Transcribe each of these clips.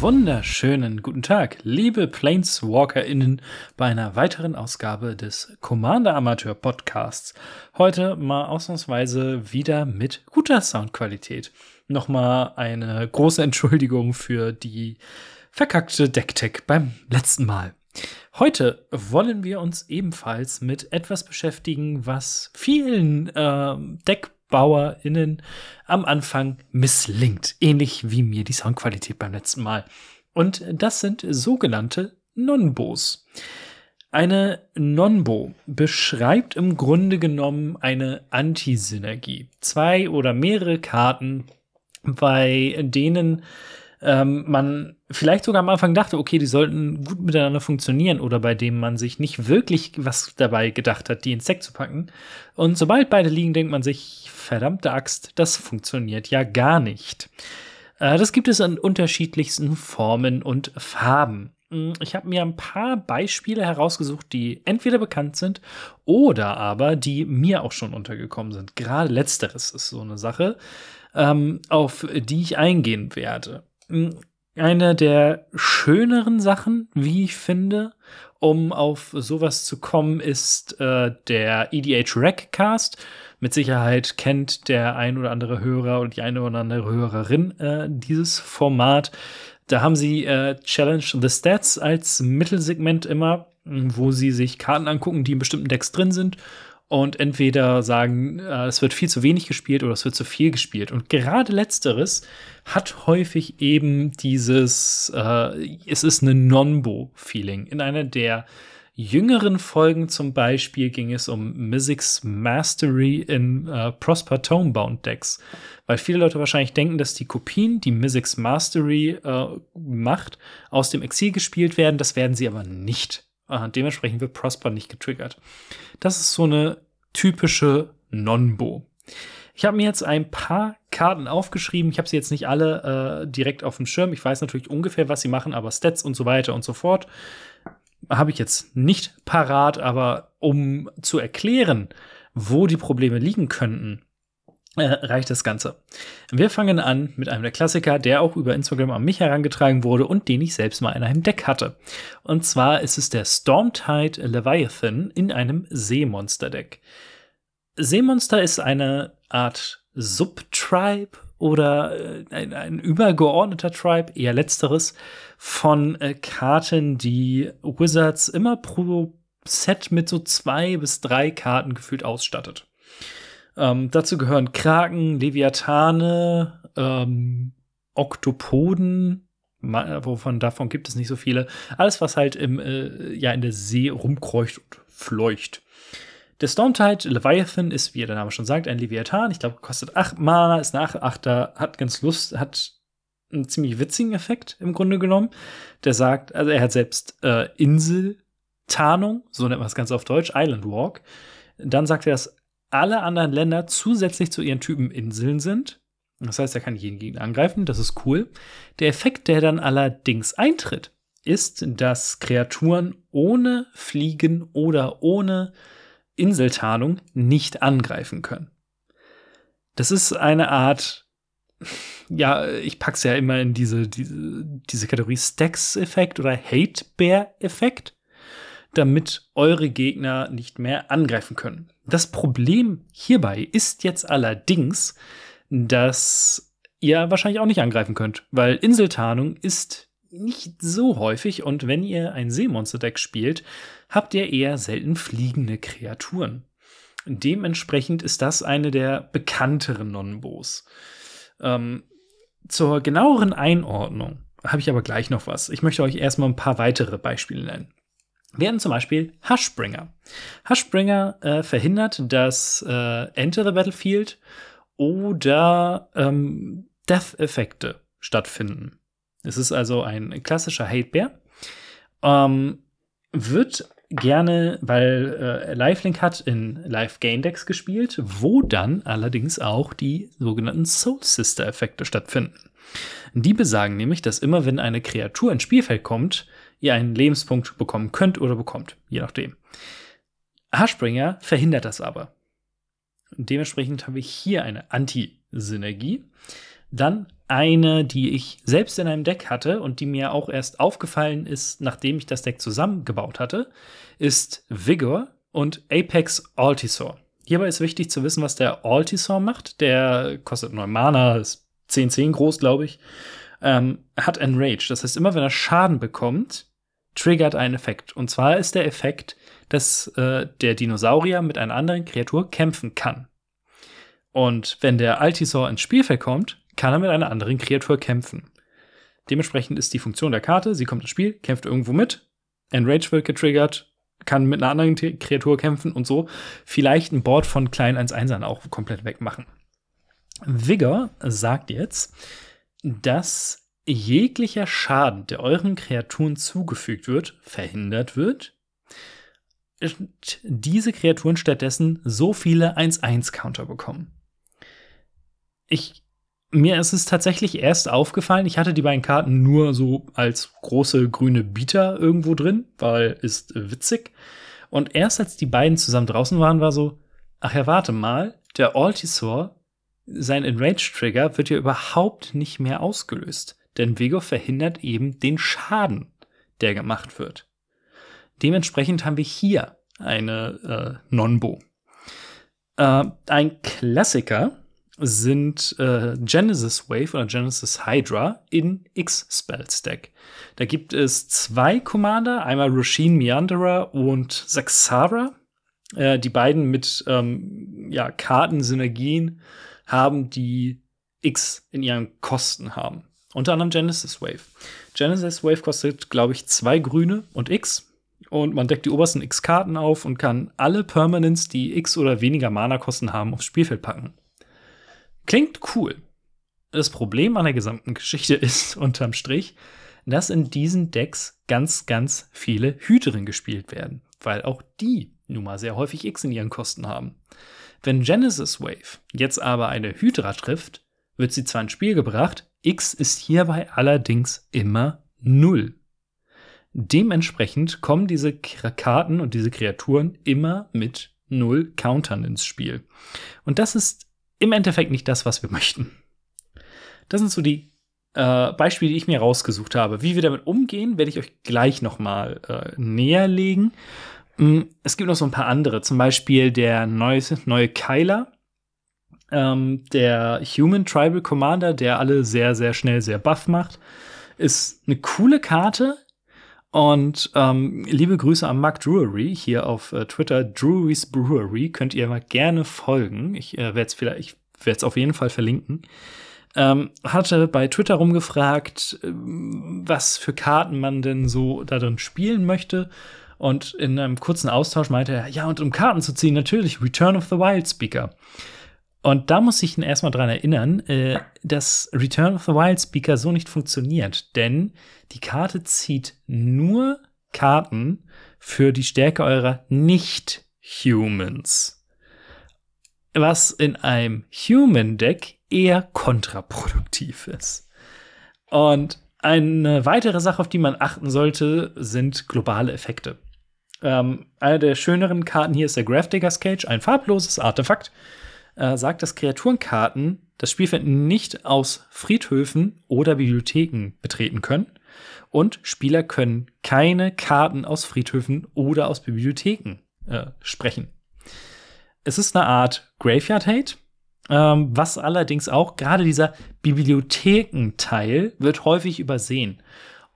Wunderschönen guten Tag, liebe PlaneswalkerInnen, bei einer weiteren Ausgabe des Commander Amateur Podcasts. Heute mal ausnahmsweise wieder mit guter Soundqualität. Nochmal eine große Entschuldigung für die verkackte Decktech beim letzten Mal. Heute wollen wir uns ebenfalls mit etwas beschäftigen, was vielen äh, Deck BauerInnen am Anfang misslingt. Ähnlich wie mir die Soundqualität beim letzten Mal. Und das sind sogenannte Nonbos. Eine Nonbo beschreibt im Grunde genommen eine Antisynergie. Zwei oder mehrere Karten, bei denen ähm, man vielleicht sogar am Anfang dachte, okay, die sollten gut miteinander funktionieren oder bei dem man sich nicht wirklich was dabei gedacht hat, die ins Deck zu packen. Und sobald beide liegen, denkt man sich, verdammte Axt, das funktioniert ja gar nicht. Äh, das gibt es in unterschiedlichsten Formen und Farben. Hm, ich habe mir ein paar Beispiele herausgesucht, die entweder bekannt sind oder aber die mir auch schon untergekommen sind. Gerade letzteres ist so eine Sache, ähm, auf die ich eingehen werde eine der schöneren Sachen, wie ich finde, um auf sowas zu kommen, ist äh, der EDH Rec Cast. Mit Sicherheit kennt der ein oder andere Hörer und die eine oder andere Hörerin äh, dieses Format. Da haben sie äh, Challenge the Stats als Mittelsegment immer, wo sie sich Karten angucken, die in bestimmten Decks drin sind und entweder sagen, äh, es wird viel zu wenig gespielt oder es wird zu viel gespielt. Und gerade letzteres hat häufig eben dieses, äh, es ist eine Non-Bo-Feeling. In einer der jüngeren Folgen zum Beispiel ging es um Mythic's Mastery in äh, Prosper Tomebound Decks. Weil viele Leute wahrscheinlich denken, dass die Kopien, die Mythic's Mastery äh, macht, aus dem Exil gespielt werden. Das werden sie aber nicht. Äh, dementsprechend wird Prosper nicht getriggert. Das ist so eine typische Non-Bo. Ich habe mir jetzt ein paar Karten aufgeschrieben. Ich habe sie jetzt nicht alle äh, direkt auf dem Schirm. Ich weiß natürlich ungefähr, was sie machen, aber Stats und so weiter und so fort habe ich jetzt nicht parat. Aber um zu erklären, wo die Probleme liegen könnten, äh, reicht das Ganze. Wir fangen an mit einem der Klassiker, der auch über Instagram an mich herangetragen wurde und den ich selbst mal in einem Deck hatte. Und zwar ist es der Stormtide Leviathan in einem Seemonster-Deck. Seemonster ist eine Art Subtribe oder äh, ein, ein, übergeordneter Tribe, eher letzteres, von äh, Karten, die Wizards immer pro Set mit so zwei bis drei Karten gefühlt ausstattet. Ähm, dazu gehören Kraken, Leviathane, ähm, Oktopoden, wovon davon gibt es nicht so viele. Alles, was halt im, äh, ja, in der See rumkreucht und fleucht. Der Stormtide Leviathan ist, wie der Name schon sagt, ein Leviathan. Ich glaube, kostet 8 Mana, ist nach 8 hat ganz Lust, hat einen ziemlich witzigen Effekt im Grunde genommen. Der sagt, also er hat selbst äh, Inseltarnung, so nennt man es ganz auf Deutsch, Island Walk. Dann sagt er, dass alle anderen Länder zusätzlich zu ihren Typen Inseln sind. Das heißt, er kann jeden Gegner angreifen, das ist cool. Der Effekt, der dann allerdings eintritt, ist, dass Kreaturen ohne Fliegen oder ohne Inseltarnung nicht angreifen können. Das ist eine Art, ja, ich pack's ja immer in diese, diese, diese Kategorie Stacks-Effekt oder Hate-Bear-Effekt, damit eure Gegner nicht mehr angreifen können. Das Problem hierbei ist jetzt allerdings, dass ihr wahrscheinlich auch nicht angreifen könnt, weil Inseltarnung ist nicht so häufig und wenn ihr ein Seemonster-Deck spielt, habt ihr eher selten fliegende Kreaturen. Dementsprechend ist das eine der bekannteren Nonbos. Ähm, zur genaueren Einordnung habe ich aber gleich noch was. Ich möchte euch erstmal ein paar weitere Beispiele nennen. Wir haben zum Beispiel Hushbringer. Hushbringer äh, verhindert, dass äh, Enter the Battlefield oder ähm, Death-Effekte stattfinden. Es ist also ein klassischer Hate-Bear. Ähm, wird gerne, weil äh, Lifelink hat in Live Gain Decks gespielt, wo dann allerdings auch die sogenannten Soul Sister Effekte stattfinden. Die besagen nämlich, dass immer wenn eine Kreatur ins Spielfeld kommt, ihr einen Lebenspunkt bekommen könnt oder bekommt, je nachdem. Hashbringer verhindert das aber. Dementsprechend habe ich hier eine Anti-Synergie. Dann eine, die ich selbst in einem Deck hatte und die mir auch erst aufgefallen ist, nachdem ich das Deck zusammengebaut hatte, ist Vigor und Apex Altisor. Hierbei ist wichtig zu wissen, was der Altisor macht. Der kostet 9 Mana, ist 10-10 groß, glaube ich. Ähm, hat Enrage. Das heißt, immer wenn er Schaden bekommt, triggert ein Effekt. Und zwar ist der Effekt, dass äh, der Dinosaurier mit einer anderen Kreatur kämpfen kann. Und wenn der Altisor ins Spielfeld kommt, kann er mit einer anderen Kreatur kämpfen. Dementsprechend ist die Funktion der Karte, sie kommt ins Spiel, kämpft irgendwo mit, Enrage wird getriggert, kann mit einer anderen Kreatur kämpfen und so vielleicht ein Board von kleinen 1-1ern auch komplett wegmachen. Vigor sagt jetzt, dass jeglicher Schaden, der euren Kreaturen zugefügt wird, verhindert wird. Diese Kreaturen stattdessen so viele 1-1-Counter bekommen. Ich mir ist es tatsächlich erst aufgefallen, ich hatte die beiden Karten nur so als große grüne Bieter irgendwo drin, weil ist witzig. Und erst als die beiden zusammen draußen waren, war so, ach ja, warte mal, der Altisor, sein Enrage-Trigger wird ja überhaupt nicht mehr ausgelöst. Denn Vigor verhindert eben den Schaden, der gemacht wird. Dementsprechend haben wir hier eine äh, Nonbo. Äh, ein Klassiker sind äh, Genesis Wave oder Genesis Hydra in X-Spell-Stack. Da gibt es zwei Commander, einmal Roshin Meanderer und Saxara. Äh, die beiden mit ähm, ja, Kartensynergien haben, die X in ihren Kosten haben. Unter anderem Genesis Wave. Genesis Wave kostet, glaube ich, zwei grüne und X. Und man deckt die obersten X-Karten auf und kann alle Permanents, die X oder weniger Mana-Kosten haben, aufs Spielfeld packen. Klingt cool. Das Problem an der gesamten Geschichte ist unterm Strich, dass in diesen Decks ganz, ganz viele Hüterinnen gespielt werden, weil auch die nun mal sehr häufig X in ihren Kosten haben. Wenn Genesis Wave jetzt aber eine Hydra trifft, wird sie zwar ins Spiel gebracht, X ist hierbei allerdings immer null. Dementsprechend kommen diese Karten und diese Kreaturen immer mit null Countern ins Spiel. Und das ist im Endeffekt nicht das, was wir möchten. Das sind so die äh, Beispiele, die ich mir rausgesucht habe. Wie wir damit umgehen, werde ich euch gleich noch mal äh, näher legen. Mm, es gibt noch so ein paar andere, zum Beispiel der neue, neue Kyler, ähm, der Human Tribal Commander, der alle sehr, sehr schnell sehr buff macht. Ist eine coole Karte, und ähm, liebe Grüße an Mark Drury hier auf äh, Twitter, Drury's Brewery. Könnt ihr mal gerne folgen. Ich äh, werde es vielleicht, ich werde es auf jeden Fall verlinken. Ähm, hatte bei Twitter rumgefragt, äh, was für Karten man denn so da drin spielen möchte. Und in einem kurzen Austausch meinte er, ja, und um Karten zu ziehen, natürlich Return of the Wild Speaker. Und da muss ich ihn erstmal dran erinnern, äh, dass Return of the Wild Speaker so nicht funktioniert, denn die Karte zieht nur Karten für die Stärke eurer Nicht-Humans. Was in einem Human-Deck eher kontraproduktiv ist. Und eine weitere Sache, auf die man achten sollte, sind globale Effekte. Ähm, eine der schöneren Karten hier ist der Grafdigger's Cage, ein farbloses Artefakt äh, sagt, dass Kreaturenkarten das Spielfeld nicht aus Friedhöfen oder Bibliotheken betreten können. Und Spieler können keine Karten aus Friedhöfen oder aus Bibliotheken äh, sprechen. Es ist eine Art Graveyard-Hate, ähm, was allerdings auch gerade dieser Bibliothekenteil wird häufig übersehen.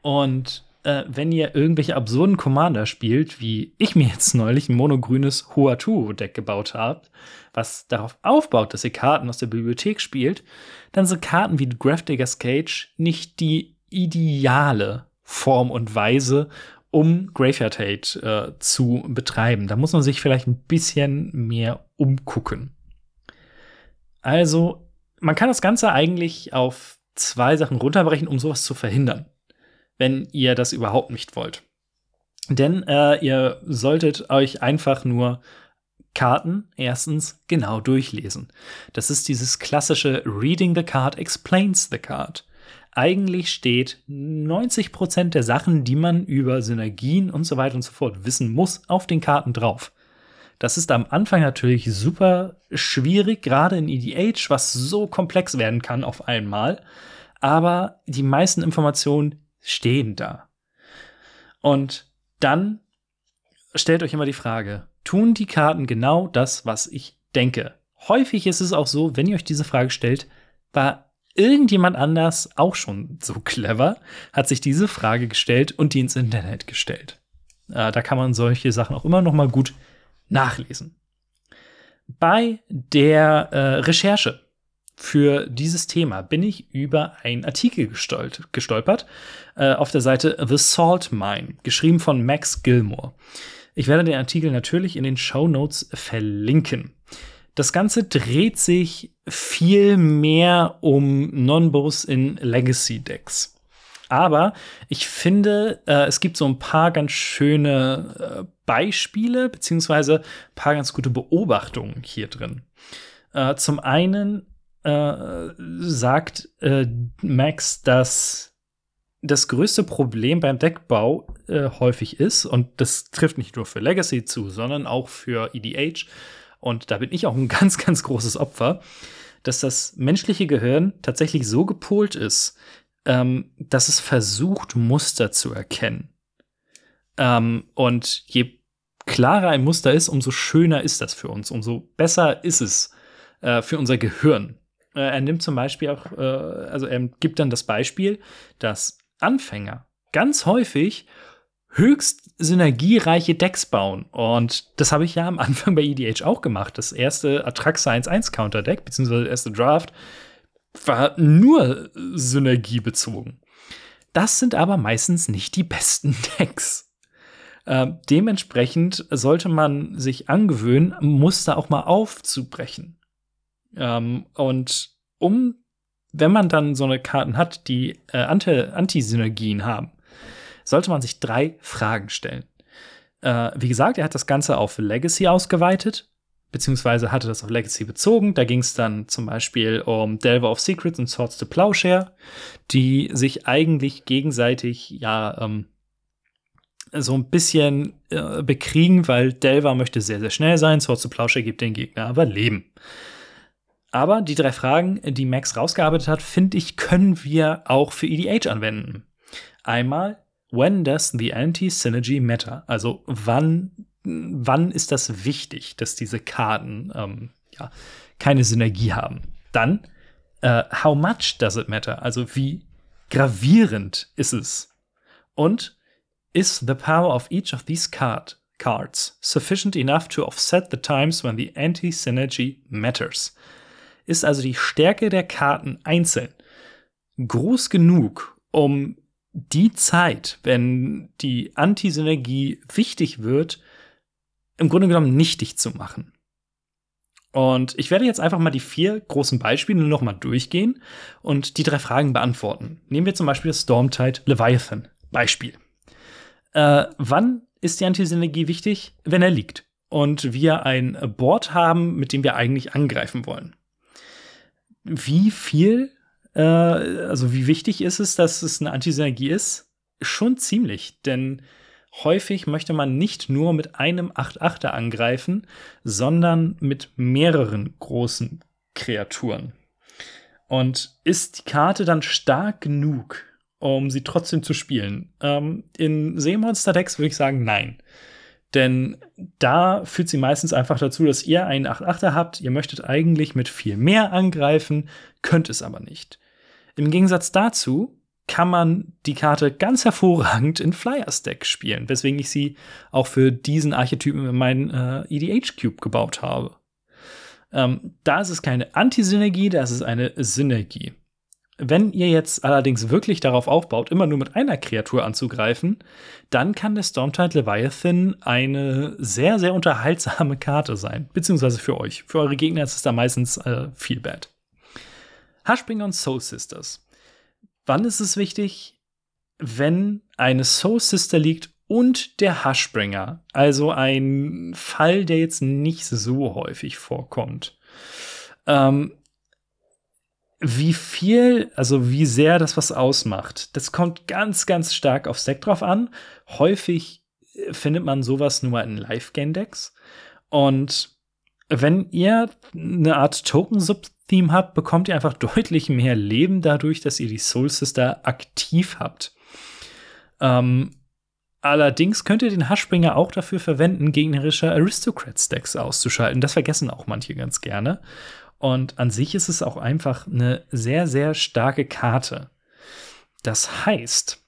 Und äh, wenn ihr irgendwelche absurden Commander spielt, wie ich mir jetzt neulich ein monogrünes Huatu-Deck gebaut habt, was darauf aufbaut, dass ihr Karten aus der Bibliothek spielt, dann sind Karten wie Grafdigger's Cage nicht die ideale Form und Weise, um Graveyard Hate äh, zu betreiben. Da muss man sich vielleicht ein bisschen mehr umgucken. Also, man kann das Ganze eigentlich auf zwei Sachen runterbrechen, um sowas zu verhindern wenn ihr das überhaupt nicht wollt. Denn äh, ihr solltet euch einfach nur Karten erstens genau durchlesen. Das ist dieses klassische Reading the card explains the card. Eigentlich steht 90% der Sachen, die man über Synergien und so weiter und so fort wissen muss, auf den Karten drauf. Das ist am Anfang natürlich super schwierig, gerade in EDH, was so komplex werden kann auf einmal. Aber die meisten Informationen stehen da. Und dann stellt euch immer die Frage, tun die Karten genau das, was ich denke? Häufig ist es auch so, wenn ihr euch diese Frage stellt, war irgendjemand anders auch schon so clever, hat sich diese Frage gestellt und die ins Internet gestellt. Äh, da kann man solche Sachen auch immer noch mal gut nachlesen. Bei der äh, Recherche für dieses Thema bin ich über einen Artikel gestolpert äh, auf der Seite The Salt Mine, geschrieben von Max Gilmore. Ich werde den Artikel natürlich in den Show Notes verlinken. Das Ganze dreht sich viel mehr um Non-Bows in Legacy-Decks. Aber ich finde, äh, es gibt so ein paar ganz schöne äh, Beispiele, beziehungsweise ein paar ganz gute Beobachtungen hier drin. Äh, zum einen äh, sagt äh, Max, dass das größte Problem beim Deckbau äh, häufig ist, und das trifft nicht nur für Legacy zu, sondern auch für EDH, und da bin ich auch ein ganz, ganz großes Opfer, dass das menschliche Gehirn tatsächlich so gepolt ist, ähm, dass es versucht, Muster zu erkennen. Ähm, und je klarer ein Muster ist, umso schöner ist das für uns, umso besser ist es äh, für unser Gehirn. Äh, er nimmt zum Beispiel auch, äh, also er gibt dann das Beispiel, dass Anfänger ganz häufig höchst synergiereiche Decks bauen. Und das habe ich ja am Anfang bei EDH auch gemacht. Das erste Atraxa 1-1 Counter Deck, beziehungsweise der erste Draft, war nur synergiebezogen. Das sind aber meistens nicht die besten Decks. Äh, dementsprechend sollte man sich angewöhnen, Muster auch mal aufzubrechen. Ähm, und um, wenn man dann so eine Karten hat, die äh, Anti-Synergien haben, sollte man sich drei Fragen stellen. Äh, wie gesagt, er hat das Ganze auf Legacy ausgeweitet beziehungsweise hatte das auf Legacy bezogen. Da ging es dann zum Beispiel um Delver of Secrets und Swords to Plowshare, die sich eigentlich gegenseitig ja ähm, so ein bisschen äh, bekriegen, weil Delver möchte sehr, sehr schnell sein, Swords to Plowshare gibt den Gegner aber Leben. Aber die drei Fragen, die Max rausgearbeitet hat, finde ich, können wir auch für EDH anwenden. Einmal, when does the anti-synergy matter? Also wann wann ist das wichtig, dass diese Karten ähm, ja, keine Synergie haben? Dann, äh, how much does it matter? Also wie gravierend ist es? Und is the power of each of these card cards sufficient enough to offset the times when the anti-synergy matters? Ist also die Stärke der Karten einzeln groß genug, um die Zeit, wenn die Anti-Synergie wichtig wird, im Grunde genommen nichtig zu machen. Und ich werde jetzt einfach mal die vier großen Beispiele noch mal durchgehen und die drei Fragen beantworten. Nehmen wir zum Beispiel das Stormtide Leviathan. Beispiel. Äh, wann ist die Antisynergie wichtig? Wenn er liegt und wir ein Board haben, mit dem wir eigentlich angreifen wollen. Wie viel, äh, also wie wichtig ist es, dass es eine Antisynergie ist? Schon ziemlich, denn Häufig möchte man nicht nur mit einem 8-8er angreifen, sondern mit mehreren großen Kreaturen. Und ist die Karte dann stark genug, um sie trotzdem zu spielen? Ähm, in Seemonster-Decks würde ich sagen, nein. Denn da führt sie meistens einfach dazu, dass ihr einen 8-8er habt, ihr möchtet eigentlich mit viel mehr angreifen, könnt es aber nicht. Im Gegensatz dazu kann man die Karte ganz hervorragend in Flyers Deck spielen, weswegen ich sie auch für diesen Archetypen in meinen äh, EDH Cube gebaut habe. Ähm, da ist es keine Antisynergie, da ist es eine Synergie. Wenn ihr jetzt allerdings wirklich darauf aufbaut, immer nur mit einer Kreatur anzugreifen, dann kann der Stormtide Leviathan eine sehr, sehr unterhaltsame Karte sein. Beziehungsweise für euch. Für eure Gegner ist es da meistens äh, viel bad. Hashbringer und Soul Sisters. Wann ist es wichtig? Wenn eine Soul Sister liegt und der Haschbringer. Also ein Fall, der jetzt nicht so häufig vorkommt. Ähm, wie viel, also wie sehr das was ausmacht, das kommt ganz, ganz stark aufs Deck drauf an. Häufig äh, findet man sowas nur in Live-Game-Decks. Und wenn ihr eine Art Token-Sub-Theme habt, bekommt ihr einfach deutlich mehr Leben dadurch, dass ihr die Soul Sister aktiv habt. Ähm, allerdings könnt ihr den Haschbringer auch dafür verwenden, gegnerische Aristocrats-Decks auszuschalten. Das vergessen auch manche ganz gerne. Und an sich ist es auch einfach eine sehr, sehr starke Karte. Das heißt,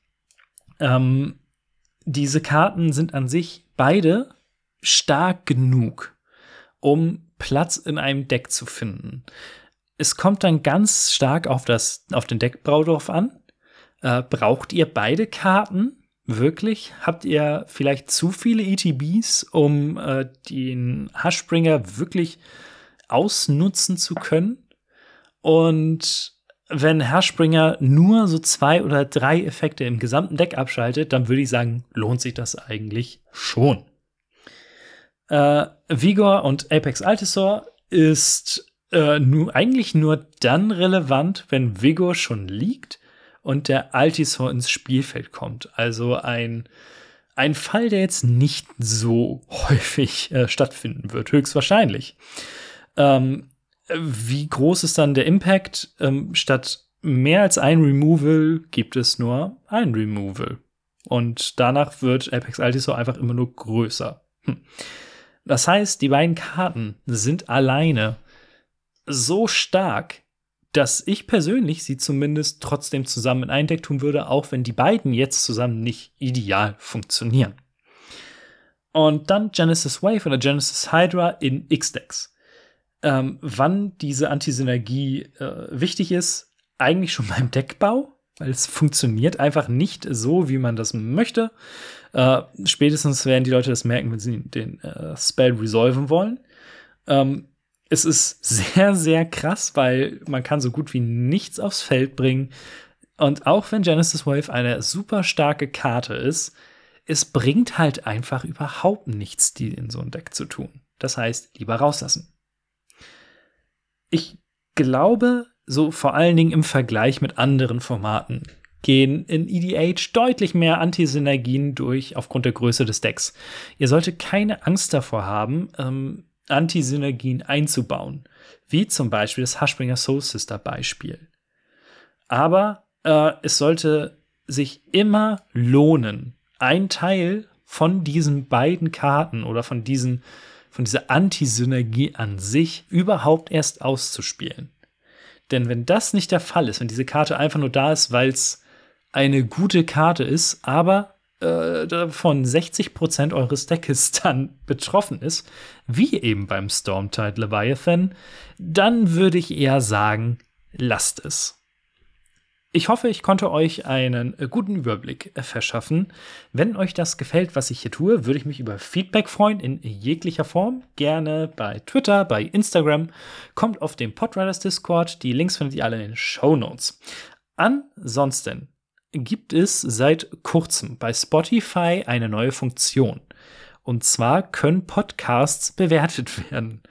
ähm, diese Karten sind an sich beide stark genug, um Platz in einem Deck zu finden. Es kommt dann ganz stark auf, das, auf den Deckbrau drauf an. Äh, braucht ihr beide Karten? Wirklich? Habt ihr vielleicht zu viele ETBs, um äh, den Hashbringer wirklich ausnutzen zu können. Und wenn Herrspringer nur so zwei oder drei Effekte im gesamten Deck abschaltet, dann würde ich sagen, lohnt sich das eigentlich schon. Äh, Vigor und Apex Altisor ist äh, nur, eigentlich nur dann relevant, wenn Vigor schon liegt und der Altisor ins Spielfeld kommt. Also ein, ein Fall, der jetzt nicht so häufig äh, stattfinden wird, höchstwahrscheinlich. Ähm, wie groß ist dann der Impact? Ähm, statt mehr als ein Removal gibt es nur ein Removal. Und danach wird Apex Altisor einfach immer nur größer. Hm. Das heißt, die beiden Karten sind alleine so stark, dass ich persönlich sie zumindest trotzdem zusammen in ein Deck tun würde, auch wenn die beiden jetzt zusammen nicht ideal funktionieren. Und dann Genesis Wave oder Genesis Hydra in X-Decks ähm, wann diese Antisynergie äh, wichtig ist, eigentlich schon beim Deckbau, weil es funktioniert einfach nicht so, wie man das möchte. Äh, spätestens werden die Leute das merken, wenn sie den äh, Spell resolven wollen. Ähm, es ist sehr, sehr krass, weil man kann so gut wie nichts aufs Feld bringen. Und auch wenn Genesis Wave eine super starke Karte ist, es bringt halt einfach überhaupt nichts, die in so ein Deck zu tun. Das heißt, lieber rauslassen ich glaube, so vor allen Dingen im Vergleich mit anderen Formaten gehen in EDH deutlich mehr Antisynergien durch aufgrund der Größe des Decks. Ihr solltet keine Angst davor haben, ähm, Antisynergien einzubauen, wie zum Beispiel das Hushbringer Soul Sister Beispiel. Aber äh, es sollte sich immer lohnen, ein Teil von diesen beiden Karten oder von diesen von dieser Antisynergie an sich überhaupt erst auszuspielen. Denn wenn das nicht der Fall ist, wenn diese Karte einfach nur da ist, weil es eine gute Karte ist, aber äh, davon 60% eures Deckes dann betroffen ist, wie eben beim Stormtide Leviathan, dann würde ich eher sagen, lasst es. Ich hoffe, ich konnte euch einen äh, guten Überblick äh, verschaffen. Wenn euch das gefällt, was ich hier tue, würde ich mich über Feedback freuen in jeglicher Form. Gerne bei Twitter, bei Instagram. Kommt auf den Podriders Discord. Die Links findet ihr alle in den Show Notes. Ansonsten gibt es seit kurzem bei Spotify eine neue Funktion. Und zwar können Podcasts bewertet werden.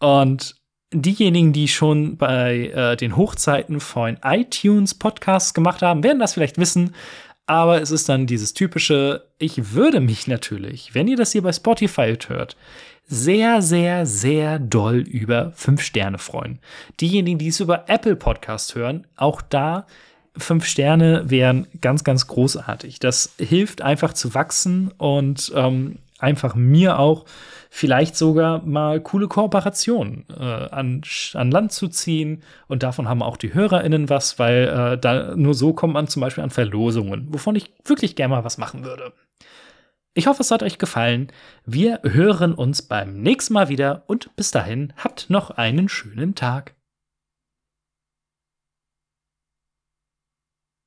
Und diejenigen, die schon bei äh, den Hochzeiten von iTunes Podcasts gemacht haben, werden das vielleicht wissen. Aber es ist dann dieses typische, ich würde mich natürlich, wenn ihr das hier bei Spotify hört, sehr, sehr, sehr doll über fünf Sterne freuen. Diejenigen, die es über Apple Podcast hören, auch da fünf Sterne wären ganz, ganz großartig. Das hilft einfach zu wachsen und ähm, einfach mir auch vielleicht sogar mal coole Kooperationen äh, an, an Land zu ziehen. Und davon haben auch die HörerInnen was, weil äh, da nur so kommt man zum Beispiel an Verlosungen, wovon ich wirklich gerne mal was machen würde. Ich hoffe, es hat euch gefallen. Wir hören uns beim nächsten Mal wieder und bis dahin habt noch einen schönen Tag.